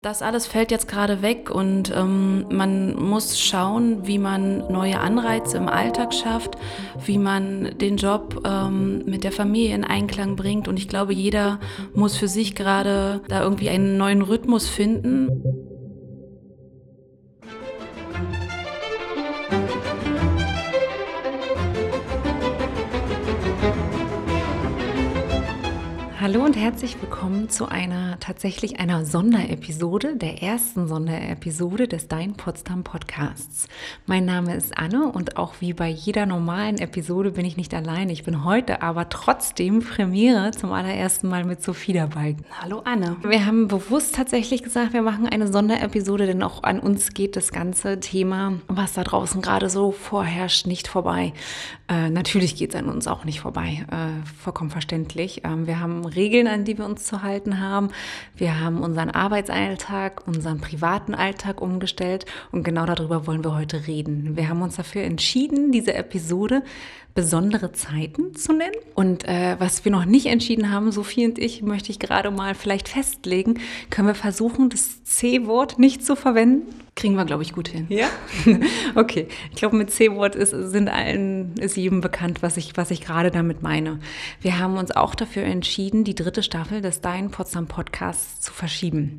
Das alles fällt jetzt gerade weg und ähm, man muss schauen, wie man neue Anreize im Alltag schafft, wie man den Job ähm, mit der Familie in Einklang bringt. Und ich glaube, jeder muss für sich gerade da irgendwie einen neuen Rhythmus finden. Hallo und herzlich willkommen zu einer tatsächlich einer Sonderepisode, der ersten Sonderepisode des Dein Potsdam Podcasts. Mein Name ist Anne und auch wie bei jeder normalen Episode bin ich nicht allein. Ich bin heute aber trotzdem Premiere zum allerersten Mal mit Sophie dabei. Hallo Anne. Wir haben bewusst tatsächlich gesagt, wir machen eine Sonderepisode, denn auch an uns geht das ganze Thema, was da draußen gerade so vorherrscht, nicht vorbei. Äh, natürlich geht es an uns auch nicht vorbei, äh, vollkommen verständlich. Ähm, wir haben Regeln, an die wir uns zu halten haben. Wir haben unseren Arbeitsalltag, unseren privaten Alltag umgestellt und genau darüber wollen wir heute reden. Wir haben uns dafür entschieden, diese Episode besondere Zeiten zu nennen. Und äh, was wir noch nicht entschieden haben, Sophie und ich, möchte ich gerade mal vielleicht festlegen, können wir versuchen, das C-Wort nicht zu verwenden. Kriegen wir, glaube ich, gut hin. Ja? okay. Ich glaube, mit C-Wort ist, sind allen, ist jedem bekannt, was ich, was ich gerade damit meine. Wir haben uns auch dafür entschieden, die dritte Staffel des Dein Potsdam Podcasts zu verschieben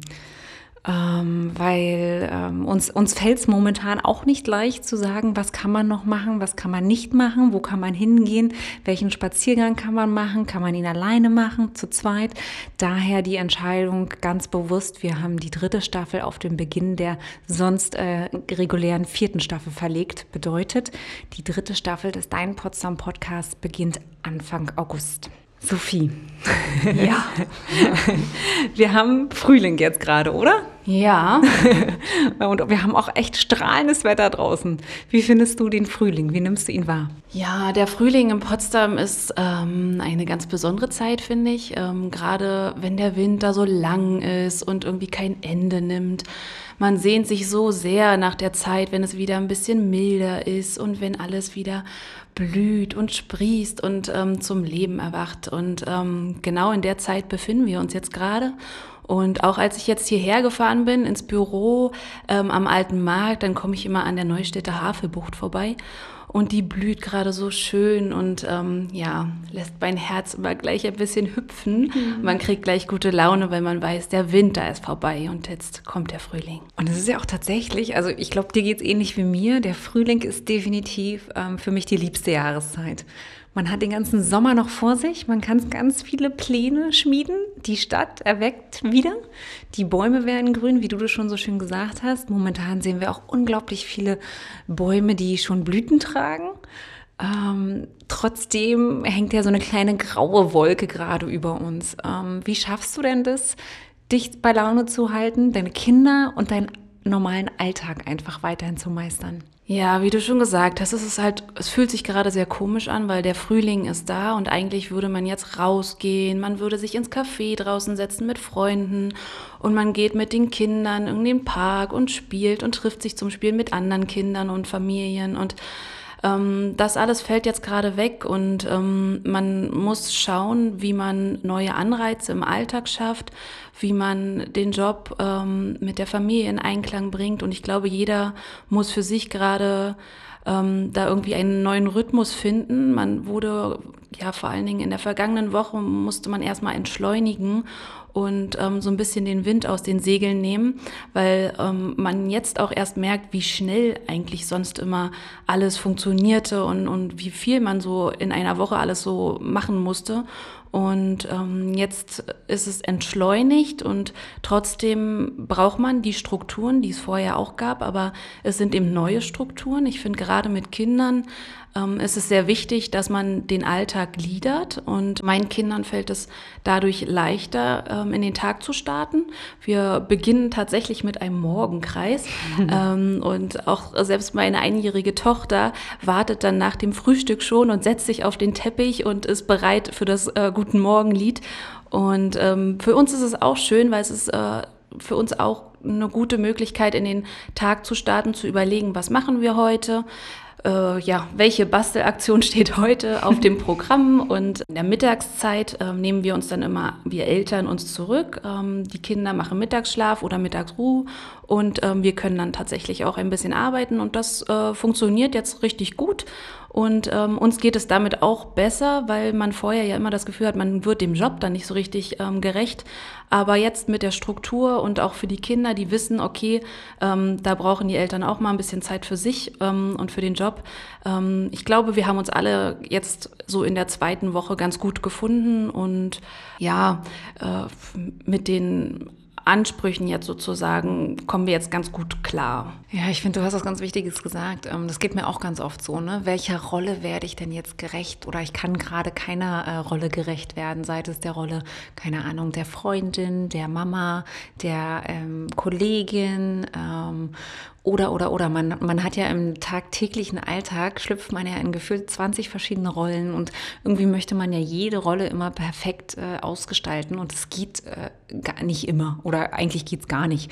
ähm, weil ähm, uns, uns fällt es momentan auch nicht leicht zu sagen, was kann man noch machen, was kann man nicht machen, wo kann man hingehen, welchen Spaziergang kann man machen, kann man ihn alleine machen, zu zweit. Daher die Entscheidung ganz bewusst, wir haben die dritte Staffel auf den Beginn der sonst äh, regulären vierten Staffel verlegt. Bedeutet, die dritte Staffel des Dein Potsdam Podcasts beginnt Anfang August. Sophie. Ja. Wir haben Frühling jetzt gerade, oder? Ja. Und wir haben auch echt strahlendes Wetter draußen. Wie findest du den Frühling? Wie nimmst du ihn wahr? Ja, der Frühling in Potsdam ist ähm, eine ganz besondere Zeit, finde ich. Ähm, gerade wenn der Winter so lang ist und irgendwie kein Ende nimmt. Man sehnt sich so sehr nach der Zeit, wenn es wieder ein bisschen milder ist und wenn alles wieder blüht und sprießt und ähm, zum Leben erwacht. Und ähm, genau in der Zeit befinden wir uns jetzt gerade. Und auch als ich jetzt hierher gefahren bin ins Büro ähm, am Alten Markt, dann komme ich immer an der Neustädter Havelbucht vorbei und die blüht gerade so schön und ähm, ja, lässt mein Herz immer gleich ein bisschen hüpfen. Mhm. Man kriegt gleich gute Laune, weil man weiß, der Winter ist vorbei und jetzt kommt der Frühling. Und es ist ja auch tatsächlich, also ich glaube, dir geht es ähnlich wie mir. Der Frühling ist definitiv ähm, für mich die liebste Jahreszeit. Man hat den ganzen Sommer noch vor sich, man kann ganz viele Pläne schmieden. Die Stadt erweckt wieder. Die Bäume werden grün, wie du das schon so schön gesagt hast. Momentan sehen wir auch unglaublich viele Bäume, die schon Blüten tragen. Ähm, trotzdem hängt ja so eine kleine graue Wolke gerade über uns. Ähm, wie schaffst du denn das, dich bei Laune zu halten, deine Kinder und deinen normalen Alltag einfach weiterhin zu meistern? Ja, wie du schon gesagt hast, es ist halt, es fühlt sich gerade sehr komisch an, weil der Frühling ist da und eigentlich würde man jetzt rausgehen, man würde sich ins Café draußen setzen mit Freunden und man geht mit den Kindern in den Park und spielt und trifft sich zum Spielen mit anderen Kindern und Familien und ähm, das alles fällt jetzt gerade weg und ähm, man muss schauen, wie man neue Anreize im Alltag schafft, wie man den Job ähm, mit der Familie in Einklang bringt. Und ich glaube, jeder muss für sich gerade ähm, da irgendwie einen neuen Rhythmus finden. Man wurde ja vor allen Dingen in der vergangenen Woche musste man erstmal entschleunigen und ähm, so ein bisschen den Wind aus den Segeln nehmen, weil ähm, man jetzt auch erst merkt, wie schnell eigentlich sonst immer alles funktionierte und, und wie viel man so in einer Woche alles so machen musste. Und ähm, jetzt ist es entschleunigt und trotzdem braucht man die Strukturen, die es vorher auch gab, aber es sind eben neue Strukturen. Ich finde gerade mit Kindern ähm, ist es sehr wichtig, dass man den Alltag gliedert und meinen Kindern fällt es dadurch leichter, ähm, in den Tag zu starten. Wir beginnen tatsächlich mit einem Morgenkreis ähm, und auch selbst meine einjährige Tochter wartet dann nach dem Frühstück schon und setzt sich auf den Teppich und ist bereit für das äh, Guten Morgen-Lied. Und ähm, für uns ist es auch schön, weil es ist äh, für uns auch eine gute Möglichkeit, in den Tag zu starten, zu überlegen, was machen wir heute, äh, ja, welche Bastelaktion steht heute auf dem Programm. Und in der Mittagszeit äh, nehmen wir uns dann immer, wir Eltern, uns zurück. Ähm, die Kinder machen Mittagsschlaf oder Mittagsruhe und ähm, wir können dann tatsächlich auch ein bisschen arbeiten. Und das äh, funktioniert jetzt richtig gut. Und ähm, uns geht es damit auch besser, weil man vorher ja immer das Gefühl hat, man wird dem Job dann nicht so richtig ähm, gerecht. Aber jetzt mit der Struktur und auch für die Kinder, die wissen, okay, ähm, da brauchen die Eltern auch mal ein bisschen Zeit für sich ähm, und für den Job. Ähm, ich glaube, wir haben uns alle jetzt so in der zweiten Woche ganz gut gefunden und ja, äh, mit den Ansprüchen jetzt sozusagen kommen wir jetzt ganz gut klar. Ja, ich finde, du hast was ganz Wichtiges gesagt. Ähm, das geht mir auch ganz oft so. Ne? Welcher Rolle werde ich denn jetzt gerecht? Oder ich kann gerade keiner äh, Rolle gerecht werden, sei es der Rolle, keine Ahnung, der Freundin, der Mama, der ähm, Kollegin ähm, oder, oder, oder. Man, man hat ja im tagtäglichen Alltag, schlüpft man ja in gefühlt 20 verschiedene Rollen und irgendwie möchte man ja jede Rolle immer perfekt äh, ausgestalten und es geht äh, gar nicht immer oder eigentlich geht es gar nicht.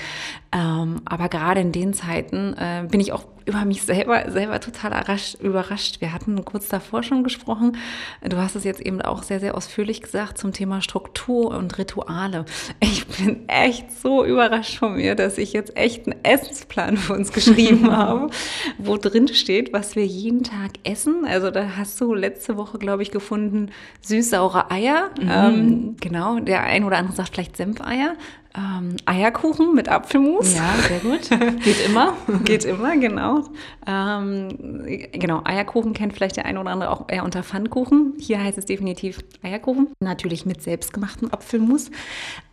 Ähm, aber gerade in den Zeiten äh, bin ich auch über mich selber, selber total überrascht. Wir hatten kurz davor schon gesprochen. Du hast es jetzt eben auch sehr, sehr ausführlich gesagt zum Thema Struktur und Rituale. Ich bin echt so überrascht von mir, dass ich jetzt echt einen Essensplan für uns geschrieben habe, wo drin steht, was wir jeden Tag essen. Also da hast du letzte Woche, glaube ich, gefunden, süß-saure Eier. Mhm. Ähm, genau, der ein oder andere sagt vielleicht Senfeier ähm, Eierkuchen mit Apfelmus. Ja, sehr gut. Geht immer. Geht immer, genau. Ähm, genau, Eierkuchen kennt vielleicht der eine oder andere auch eher unter Pfannkuchen. Hier heißt es definitiv Eierkuchen. Natürlich mit selbstgemachtem Apfelmus.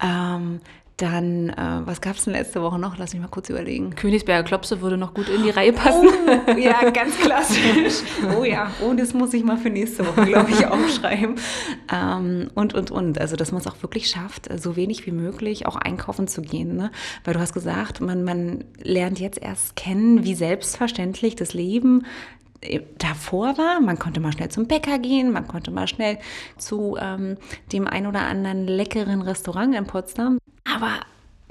Ähm, dann, äh, was gab es denn letzte Woche noch? Lass mich mal kurz überlegen. Königsberger Klopse würde noch gut in die Reihe passen. Oh, ja, ganz klassisch. Oh ja, oh, das muss ich mal für nächste Woche, glaube ich, aufschreiben. Ähm, und, und, und. Also, dass man es auch wirklich schafft, so wenig wie möglich auch einkaufen zu gehen. Ne? Weil du hast gesagt, man, man lernt jetzt erst kennen, wie selbstverständlich das Leben davor war. Man konnte mal schnell zum Bäcker gehen, man konnte mal schnell zu ähm, dem ein oder anderen leckeren Restaurant in Potsdam. Aber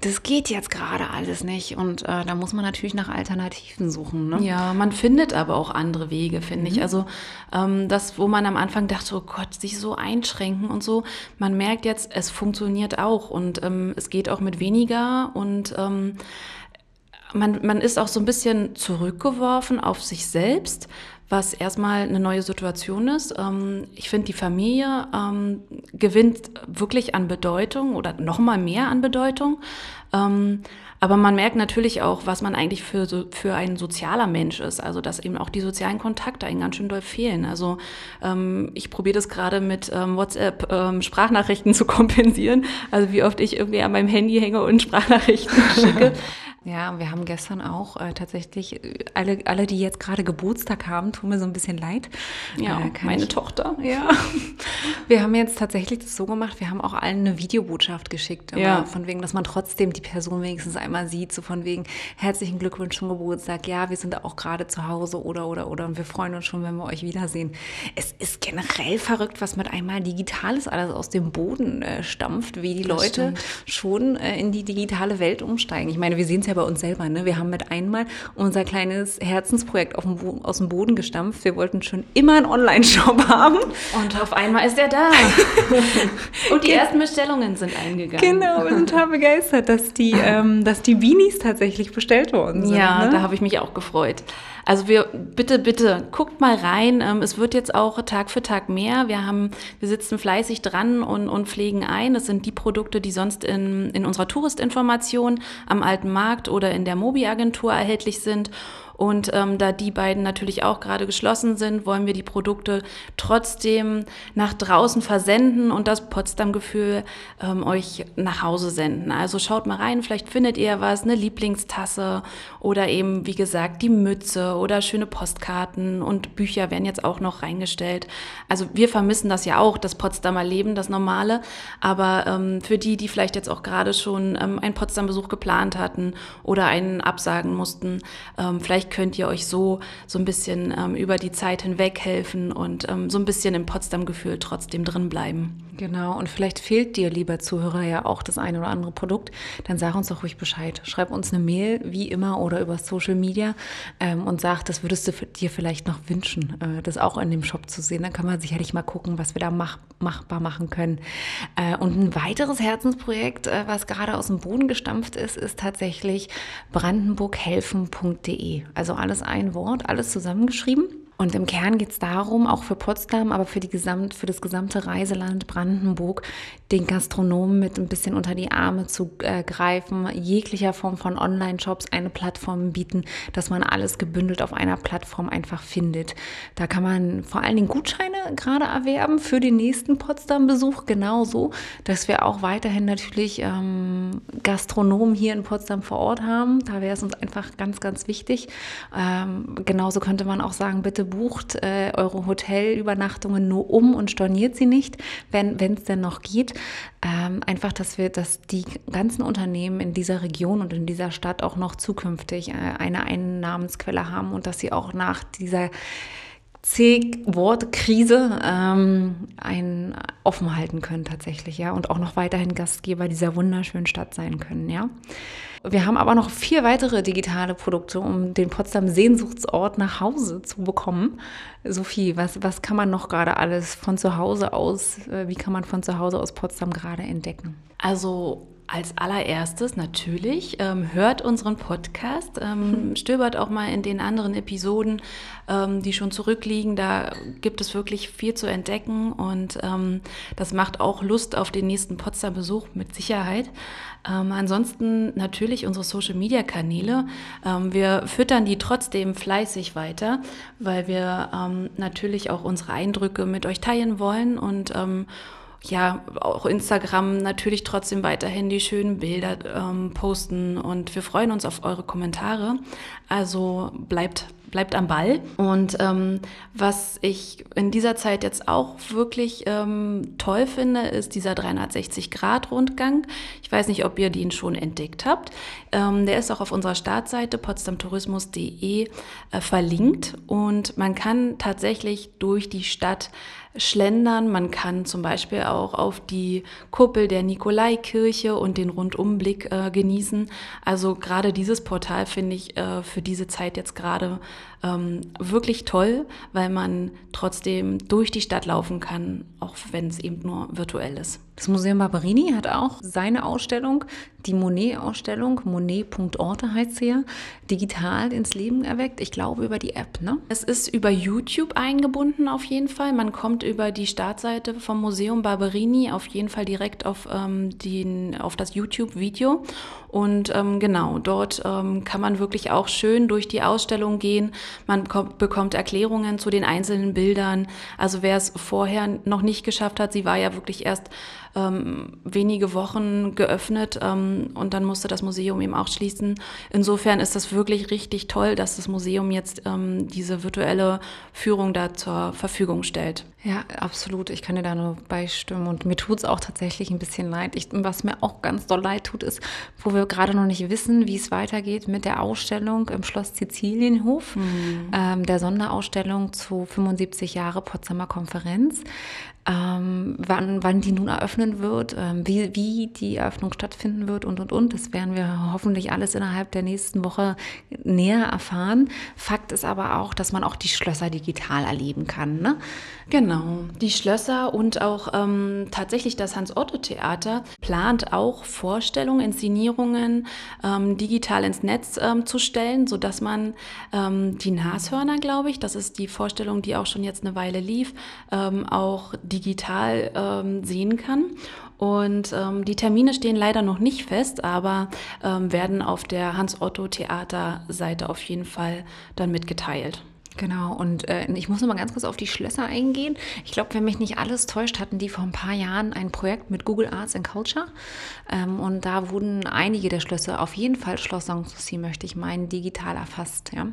das geht jetzt gerade alles nicht und äh, da muss man natürlich nach Alternativen suchen. Ne? Ja, man findet aber auch andere Wege, finde mhm. ich. Also ähm, das, wo man am Anfang dachte, oh Gott, sich so einschränken und so, man merkt jetzt, es funktioniert auch und ähm, es geht auch mit weniger und ähm, man, man ist auch so ein bisschen zurückgeworfen auf sich selbst, was erstmal eine neue Situation ist. Ähm, ich finde, die Familie ähm, gewinnt wirklich an Bedeutung oder noch mal mehr an Bedeutung. Ähm, aber man merkt natürlich auch, was man eigentlich für, so, für ein sozialer Mensch ist. Also, dass eben auch die sozialen Kontakte einen ganz schön doll fehlen. Also, ich probiere das gerade mit ähm, WhatsApp ähm, Sprachnachrichten zu kompensieren. Also, wie oft ich irgendwie an meinem Handy hänge und Sprachnachrichten schicke. Ja, wir haben gestern auch äh, tatsächlich, äh, alle, alle, die jetzt gerade Geburtstag haben, tun mir so ein bisschen leid. Ja, äh, meine ich, Tochter. Ja. Wir haben jetzt tatsächlich das so gemacht, wir haben auch allen eine Videobotschaft geschickt. Ja. Von wegen, dass man trotzdem die Person wenigstens einmal sieht, so von wegen, herzlichen Glückwunsch zum Geburtstag. Ja, wir sind auch gerade zu Hause oder, oder, oder. Und wir freuen uns schon, wenn wir euch wiedersehen. Es ist generell verrückt, was mit einmal Digitales alles aus dem Boden äh, stampft, wie die das Leute stimmt. schon äh, in die digitale Welt umsteigen. Ich meine, wir sehen es ja ja bei uns selber. Ne? Wir haben mit einmal unser kleines Herzensprojekt aus dem Boden gestampft. Wir wollten schon immer einen Online-Shop haben. Und auf einmal ist er da. Und die ersten Bestellungen sind eingegangen. Genau, wir sind total begeistert, dass die, ähm, dass die Beanies tatsächlich bestellt worden sind. Ja, ne? da habe ich mich auch gefreut. Also wir, bitte, bitte, guckt mal rein. Ähm, es wird jetzt auch Tag für Tag mehr. Wir haben, wir sitzen fleißig dran und, und pflegen ein. Das sind die Produkte, die sonst in, in unserer Touristinformation am Alten Markt oder in der Mobi-Agentur erhältlich sind. Und ähm, da die beiden natürlich auch gerade geschlossen sind, wollen wir die Produkte trotzdem nach draußen versenden und das Potsdam-Gefühl ähm, euch nach Hause senden. Also schaut mal rein, vielleicht findet ihr was, eine Lieblingstasse oder eben, wie gesagt, die Mütze oder schöne Postkarten und Bücher werden jetzt auch noch reingestellt. Also wir vermissen das ja auch, das Potsdamer Leben, das Normale. Aber ähm, für die, die vielleicht jetzt auch gerade schon ähm, einen Potsdam-Besuch geplant hatten oder einen absagen mussten, ähm, vielleicht könnt ihr euch so so ein bisschen ähm, über die Zeit hinweg helfen und ähm, so ein bisschen im Potsdam-Gefühl trotzdem drin bleiben. Genau, und vielleicht fehlt dir, lieber Zuhörer, ja auch das eine oder andere Produkt, dann sag uns doch ruhig Bescheid. Schreib uns eine Mail, wie immer, oder über Social Media ähm, und sag, das würdest du dir vielleicht noch wünschen, äh, das auch in dem Shop zu sehen. Dann kann man sicherlich mal gucken, was wir da mach, machbar machen können. Äh, und ein weiteres Herzensprojekt, äh, was gerade aus dem Boden gestampft ist, ist tatsächlich brandenburghelfen.de. Also alles ein Wort, alles zusammengeschrieben. Und im Kern geht es darum, auch für Potsdam, aber für, die Gesamt, für das gesamte Reiseland Brandenburg, den Gastronomen mit ein bisschen unter die Arme zu äh, greifen, jeglicher Form von Online-Shops eine Plattform bieten, dass man alles gebündelt auf einer Plattform einfach findet. Da kann man vor allen Dingen Gutscheine gerade erwerben für den nächsten Potsdam-Besuch, genauso, dass wir auch weiterhin natürlich ähm, Gastronomen hier in Potsdam vor Ort haben. Da wäre es uns einfach ganz, ganz wichtig. Ähm, genauso könnte man auch sagen, bitte bucht äh, eure Hotelübernachtungen nur um und storniert sie nicht, wenn es denn noch geht. Ähm, einfach, dass wir, dass die ganzen Unternehmen in dieser Region und in dieser Stadt auch noch zukünftig äh, eine Einnahmensquelle haben und dass sie auch nach dieser C-Wort-Krise ähm, ein offen halten können tatsächlich, ja, und auch noch weiterhin Gastgeber dieser wunderschönen Stadt sein können, ja. Wir haben aber noch vier weitere digitale Produkte, um den Potsdam Sehnsuchtsort nach Hause zu bekommen. Sophie, was, was kann man noch gerade alles von zu Hause aus, äh, wie kann man von zu Hause aus Potsdam gerade entdecken? Also als allererstes natürlich ähm, hört unseren Podcast, ähm, stöbert auch mal in den anderen Episoden, ähm, die schon zurückliegen. Da gibt es wirklich viel zu entdecken und ähm, das macht auch Lust auf den nächsten Potsdam-Besuch mit Sicherheit. Ähm, ansonsten natürlich unsere Social-Media-Kanäle. Ähm, wir füttern die trotzdem fleißig weiter, weil wir natürlich auch unsere Eindrücke mit euch teilen wollen und ja, auch Instagram natürlich trotzdem weiterhin die schönen Bilder ähm, posten und wir freuen uns auf eure Kommentare. Also bleibt bleibt am Ball. Und ähm, was ich in dieser Zeit jetzt auch wirklich ähm, toll finde, ist dieser 360-Grad-Rundgang. Ich weiß nicht, ob ihr den schon entdeckt habt. Ähm, der ist auch auf unserer Startseite potsdamtourismus.de äh, verlinkt und man kann tatsächlich durch die Stadt schlendern. Man kann zum Beispiel auch auf die Kuppel der Nikolaikirche und den Rundumblick äh, genießen. Also gerade dieses Portal finde ich äh, für diese Zeit jetzt gerade ähm, wirklich toll, weil man trotzdem durch die Stadt laufen kann, auch wenn es eben nur virtuell ist. Das Museum Barberini hat auch seine Ausstellung, die Monet-Ausstellung, monet.orte heißt sie ja, digital ins Leben erweckt. Ich glaube über die App, ne? Es ist über YouTube eingebunden auf jeden Fall. Man kommt über die Startseite vom Museum Barberini auf jeden Fall direkt auf, ähm, den, auf das YouTube-Video. Und ähm, genau, dort ähm, kann man wirklich auch schön durch die Ausstellung gehen. Man bekommt Erklärungen zu den einzelnen Bildern. Also wer es vorher noch nicht geschafft hat, sie war ja wirklich erst ähm, wenige Wochen geöffnet ähm, und dann musste das Museum eben auch schließen. Insofern ist das wirklich richtig toll, dass das Museum jetzt ähm, diese virtuelle Führung da zur Verfügung stellt. Ja, absolut. Ich kann dir da nur beistimmen. Und mir tut es auch tatsächlich ein bisschen leid. Ich, was mir auch ganz doll leid tut, ist, wo wir gerade noch nicht wissen, wie es weitergeht mit der Ausstellung im Schloss Sizilienhof, mhm. ähm, der Sonderausstellung zu 75 Jahre Potsdamer Konferenz ähm, wann, wann die nun eröffnen wird, ähm, wie, wie die Eröffnung stattfinden wird und, und, und. Das werden wir hoffentlich alles innerhalb der nächsten Woche näher erfahren. Fakt ist aber auch, dass man auch die Schlösser digital erleben kann. Ne? Genau, die Schlösser und auch ähm, tatsächlich das Hans-Otto-Theater plant auch Vorstellungen, Inszenierungen ähm, digital ins Netz ähm, zu stellen, sodass man ähm, die Nashörner, glaube ich, das ist die Vorstellung, die auch schon jetzt eine Weile lief, auch digital ähm, sehen kann. Und ähm, die Termine stehen leider noch nicht fest, aber ähm, werden auf der Hans-Otto-Theater-Seite auf jeden Fall dann mitgeteilt. Genau, und äh, ich muss noch mal ganz kurz auf die Schlösser eingehen. Ich glaube, wenn mich nicht alles täuscht, hatten die vor ein paar Jahren ein Projekt mit Google Arts and Culture. Ähm, und da wurden einige der Schlösser, auf jeden Fall Schloss Sanssouci, möchte ich meinen, digital erfasst. Ja?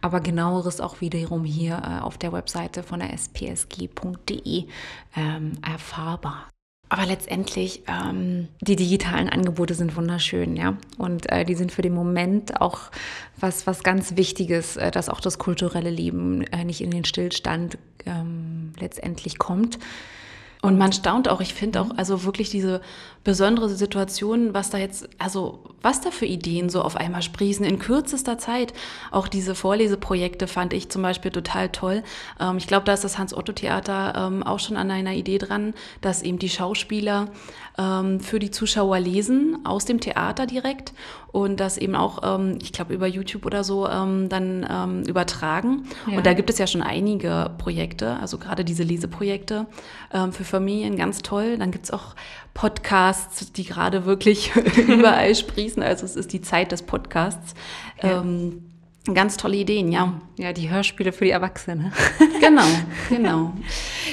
Aber genaueres auch wiederum hier äh, auf der Webseite von der spsg.de ähm, erfahrbar. Aber letztendlich, ähm, die digitalen Angebote sind wunderschön, ja. Und äh, die sind für den Moment auch was, was ganz Wichtiges, äh, dass auch das kulturelle Leben äh, nicht in den Stillstand ähm, letztendlich kommt. Und man staunt auch, ich finde auch, also wirklich diese besondere Situation, was da jetzt, also was da für Ideen so auf einmal sprießen in kürzester Zeit. Auch diese Vorleseprojekte fand ich zum Beispiel total toll. Ähm, ich glaube, da ist das Hans-Otto-Theater ähm, auch schon an einer Idee dran, dass eben die Schauspieler ähm, für die Zuschauer lesen, aus dem Theater direkt und das eben auch, ähm, ich glaube, über YouTube oder so ähm, dann ähm, übertragen. Ja. Und da gibt es ja schon einige Projekte, also gerade diese Leseprojekte für Familien, ganz toll. Dann gibt es auch Podcasts, die gerade wirklich überall sprießen. Also es ist die Zeit des Podcasts. Ja. Ähm, Ganz tolle Ideen, ja. Ja, die Hörspiele für die Erwachsenen. genau, genau.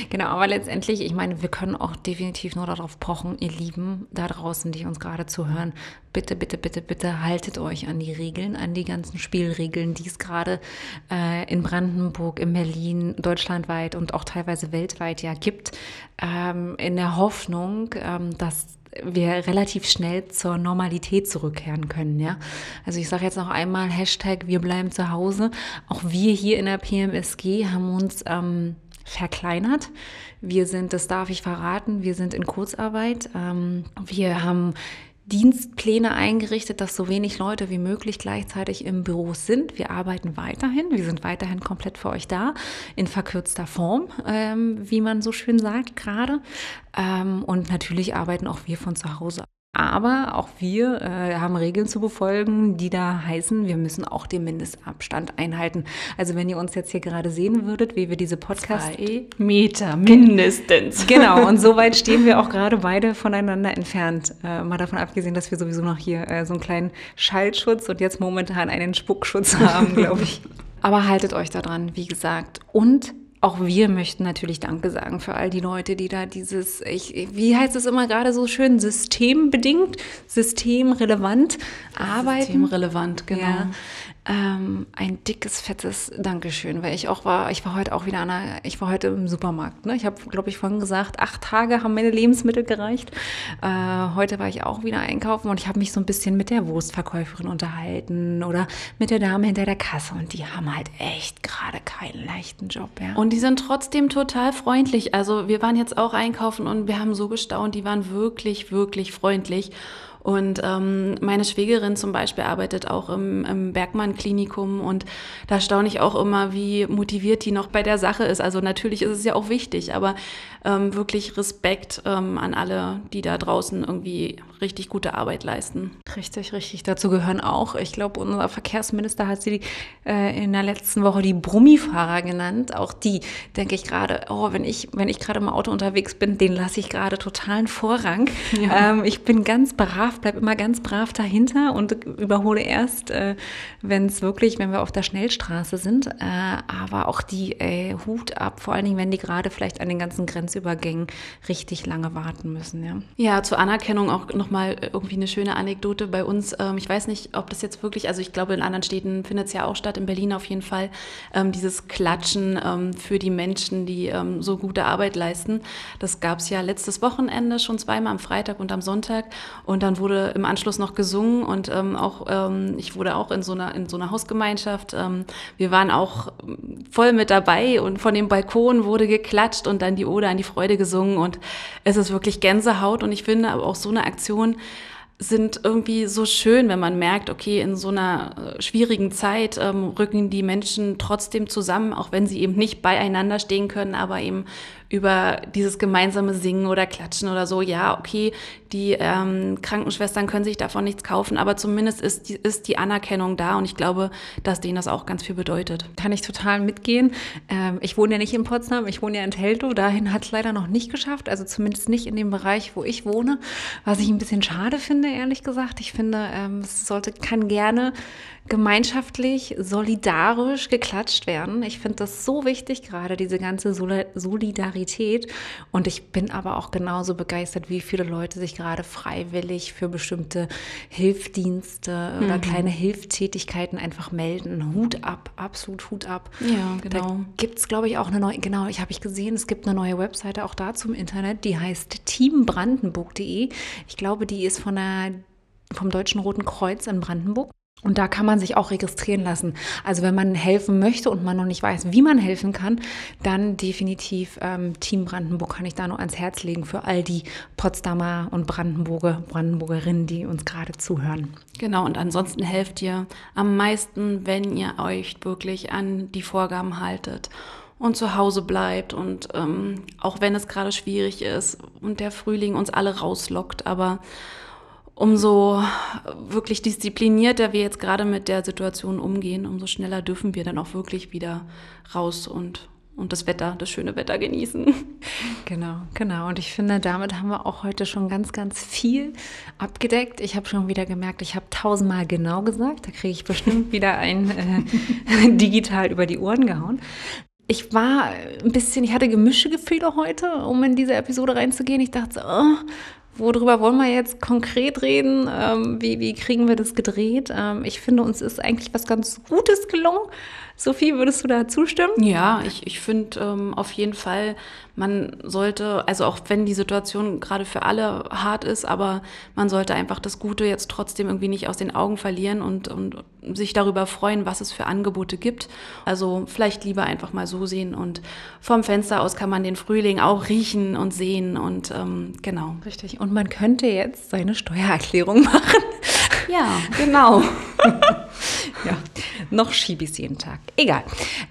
Genau, aber letztendlich, ich meine, wir können auch definitiv nur darauf pochen, ihr Lieben da draußen, die uns gerade zuhören, bitte, bitte, bitte, bitte haltet euch an die Regeln, an die ganzen Spielregeln, die es gerade äh, in Brandenburg, in Berlin, deutschlandweit und auch teilweise weltweit ja gibt, ähm, in der Hoffnung, ähm, dass wir relativ schnell zur Normalität zurückkehren können. Ja? Also ich sage jetzt noch einmal Hashtag wir bleiben zu Hause. Auch wir hier in der PMSG haben uns ähm, verkleinert. Wir sind, das darf ich verraten, wir sind in Kurzarbeit. Ähm, wir haben Dienstpläne eingerichtet, dass so wenig Leute wie möglich gleichzeitig im Büro sind. Wir arbeiten weiterhin, wir sind weiterhin komplett für euch da, in verkürzter Form, ähm, wie man so schön sagt gerade. Ähm, und natürlich arbeiten auch wir von zu Hause aber auch wir äh, haben Regeln zu befolgen, die da heißen, wir müssen auch den Mindestabstand einhalten. Also wenn ihr uns jetzt hier gerade sehen würdet, wie wir diese Podcast... Zwei Meter mindestens. Genau, und so weit stehen wir auch gerade beide voneinander entfernt. Äh, mal davon abgesehen, dass wir sowieso noch hier äh, so einen kleinen Schallschutz und jetzt momentan einen Spuckschutz haben, glaube ich. Aber haltet euch da dran, wie gesagt. Und auch wir möchten natürlich Danke sagen für all die Leute, die da dieses, ich, wie heißt es immer gerade so schön, systembedingt, systemrelevant arbeiten. Systemrelevant, genau. Ja, ähm, ein dickes, fettes Dankeschön, weil ich auch war, ich war heute auch wieder an einer, ich war heute im Supermarkt. Ne? Ich habe, glaube ich, vorhin gesagt, acht Tage haben meine Lebensmittel gereicht. Äh, heute war ich auch wieder einkaufen und ich habe mich so ein bisschen mit der Wurstverkäuferin unterhalten oder mit der Dame hinter der Kasse und die haben halt echt gerade keinen leichten Job. Ja? Und die sind trotzdem total freundlich. Also wir waren jetzt auch einkaufen und wir haben so gestaunt, die waren wirklich, wirklich freundlich. Und ähm, meine Schwägerin zum Beispiel arbeitet auch im, im Bergmann-Klinikum und da staune ich auch immer, wie motiviert die noch bei der Sache ist. Also natürlich ist es ja auch wichtig, aber ähm, wirklich Respekt ähm, an alle, die da draußen irgendwie richtig gute Arbeit leisten. Richtig, richtig. Dazu gehören auch, ich glaube, unser Verkehrsminister hat sie äh, in der letzten Woche die Brummifahrer genannt. Auch die denke ich gerade, oh, wenn ich, wenn ich gerade im Auto unterwegs bin, den lasse ich gerade totalen Vorrang. Ja. Ähm, ich bin ganz brav, bleib immer ganz brav dahinter und überhole erst, äh, wenn es wirklich, wenn wir auf der Schnellstraße sind. Äh, aber auch die ey, Hut ab, vor allen Dingen, wenn die gerade vielleicht an den ganzen Grenzübergängen richtig lange warten müssen. Ja, ja zur Anerkennung auch noch nochmal irgendwie eine schöne Anekdote bei uns. Ähm, ich weiß nicht, ob das jetzt wirklich, also ich glaube, in anderen Städten findet es ja auch statt, in Berlin auf jeden Fall, ähm, dieses Klatschen ähm, für die Menschen, die ähm, so gute Arbeit leisten. Das gab es ja letztes Wochenende schon zweimal, am Freitag und am Sonntag. Und dann wurde im Anschluss noch gesungen und ähm, auch, ähm, ich wurde auch in so einer, in so einer Hausgemeinschaft. wir waren auch voll mit dabei und von dem Balkon wurde geklatscht und dann die Ode an die Freude gesungen. Und es ist wirklich Gänsehaut. Und ich finde aber auch so eine Aktion, Situationen sind irgendwie so schön, wenn man merkt, okay, in so einer äh, schwierigen Zeit ähm, rücken die Menschen trotzdem zusammen, auch wenn sie eben nicht beieinander stehen können, aber eben über dieses gemeinsame Singen oder Klatschen oder so. Ja, okay, die ähm, Krankenschwestern können sich davon nichts kaufen, aber zumindest ist die, ist die Anerkennung da und ich glaube, dass denen das auch ganz viel bedeutet. Kann ich total mitgehen. Ähm, ich wohne ja nicht in Potsdam, ich wohne ja in Teltow. Dahin hat es leider noch nicht geschafft, also zumindest nicht in dem Bereich, wo ich wohne, was ich ein bisschen schade finde, ehrlich gesagt. Ich finde, ähm, es sollte, kann gerne gemeinschaftlich, solidarisch geklatscht werden. Ich finde das so wichtig, gerade diese ganze Solidarität. Und ich bin aber auch genauso begeistert, wie viele Leute sich gerade freiwillig für bestimmte Hilfdienste mhm. oder kleine Hilfstätigkeiten einfach melden. Hut ab, absolut Hut ab. Ja, genau. Da gibt es, glaube ich, auch eine neue, genau, ich habe ich gesehen, es gibt eine neue Webseite auch dazu im Internet, die heißt teambrandenburg.de. Ich glaube, die ist von der, vom Deutschen Roten Kreuz in Brandenburg. Und da kann man sich auch registrieren lassen. Also wenn man helfen möchte und man noch nicht weiß, wie man helfen kann, dann definitiv ähm, Team Brandenburg kann ich da nur ans Herz legen für all die Potsdamer und Brandenburger, Brandenburgerinnen, die uns gerade zuhören. Genau, und ansonsten helft ihr am meisten, wenn ihr euch wirklich an die Vorgaben haltet und zu Hause bleibt und ähm, auch wenn es gerade schwierig ist und der Frühling uns alle rauslockt, aber umso wirklich disziplinierter wir jetzt gerade mit der Situation umgehen, umso schneller dürfen wir dann auch wirklich wieder raus und und das Wetter, das schöne Wetter genießen. Genau, genau. Und ich finde, damit haben wir auch heute schon ganz, ganz viel abgedeckt. Ich habe schon wieder gemerkt, ich habe tausendmal genau gesagt. Da kriege ich bestimmt wieder ein äh, digital über die Ohren gehauen. Ich war ein bisschen, ich hatte gemischte Gefühle heute, um in diese Episode reinzugehen. Ich dachte so, oh, Worüber wollen wir jetzt konkret reden? Ähm, wie, wie kriegen wir das gedreht? Ähm, ich finde, uns ist eigentlich was ganz Gutes gelungen. Sophie, würdest du da zustimmen? Ja, ich, ich finde ähm, auf jeden Fall, man sollte, also auch wenn die Situation gerade für alle hart ist, aber man sollte einfach das Gute jetzt trotzdem irgendwie nicht aus den Augen verlieren und, und sich darüber freuen, was es für Angebote gibt. Also vielleicht lieber einfach mal so sehen und vom Fenster aus kann man den Frühling auch riechen und sehen und ähm, genau. Richtig. Und man könnte jetzt seine Steuererklärung machen. Ja, genau. ja, noch schiebe ich jeden Tag. Egal.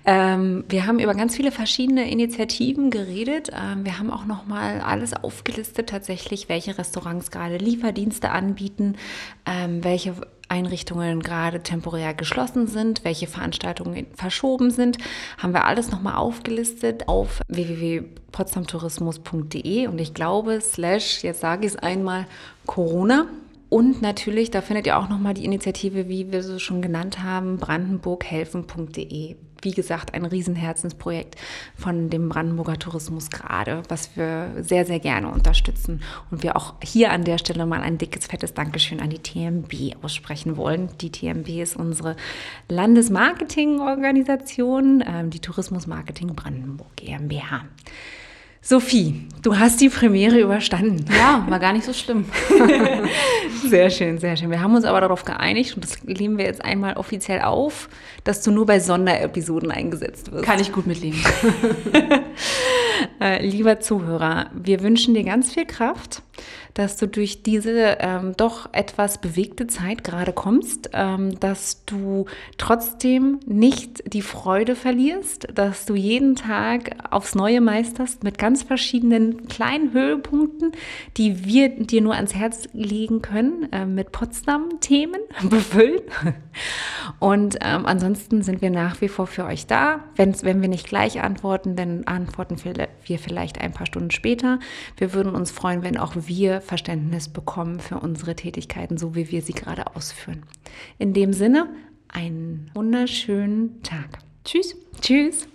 Ähm, wir haben über ganz viele verschiedene Initiativen geredet. Ähm, wir haben auch noch mal alles aufgelistet, tatsächlich, welche Restaurants gerade Lieferdienste anbieten, ähm, welche Einrichtungen gerade temporär geschlossen sind, welche Veranstaltungen verschoben sind, haben wir alles nochmal aufgelistet auf www.potsdamtourismus.de und ich glaube, slash, jetzt sage ich es einmal, Corona und natürlich, da findet ihr auch nochmal die Initiative, wie wir sie schon genannt haben, brandenburghelfen.de. Wie gesagt, ein Riesenherzensprojekt von dem Brandenburger Tourismus gerade, was wir sehr, sehr gerne unterstützen. Und wir auch hier an der Stelle mal ein dickes, fettes Dankeschön an die TMB aussprechen wollen. Die TMB ist unsere Landesmarketingorganisation, äh, die Tourismus Marketing Brandenburg GmbH. Sophie, du hast die Premiere überstanden. Ja, war gar nicht so schlimm. sehr schön, sehr schön. Wir haben uns aber darauf geeinigt und das lehnen wir jetzt einmal offiziell auf, dass du nur bei Sonderepisoden eingesetzt wirst. Kann ich gut mitleben. äh, lieber Zuhörer, wir wünschen dir ganz viel Kraft dass du durch diese ähm, doch etwas bewegte Zeit gerade kommst, ähm, dass du trotzdem nicht die Freude verlierst, dass du jeden Tag aufs Neue meisterst mit ganz verschiedenen kleinen Höhepunkten, die wir dir nur ans Herz legen können, äh, mit Potsdam-Themen befüllen. Und ähm, ansonsten sind wir nach wie vor für euch da. Wenn's, wenn wir nicht gleich antworten, dann antworten wir vielleicht ein paar Stunden später. Wir würden uns freuen, wenn auch wir Verständnis bekommen für unsere Tätigkeiten, so wie wir sie gerade ausführen. In dem Sinne, einen wunderschönen Tag. Tschüss. Tschüss.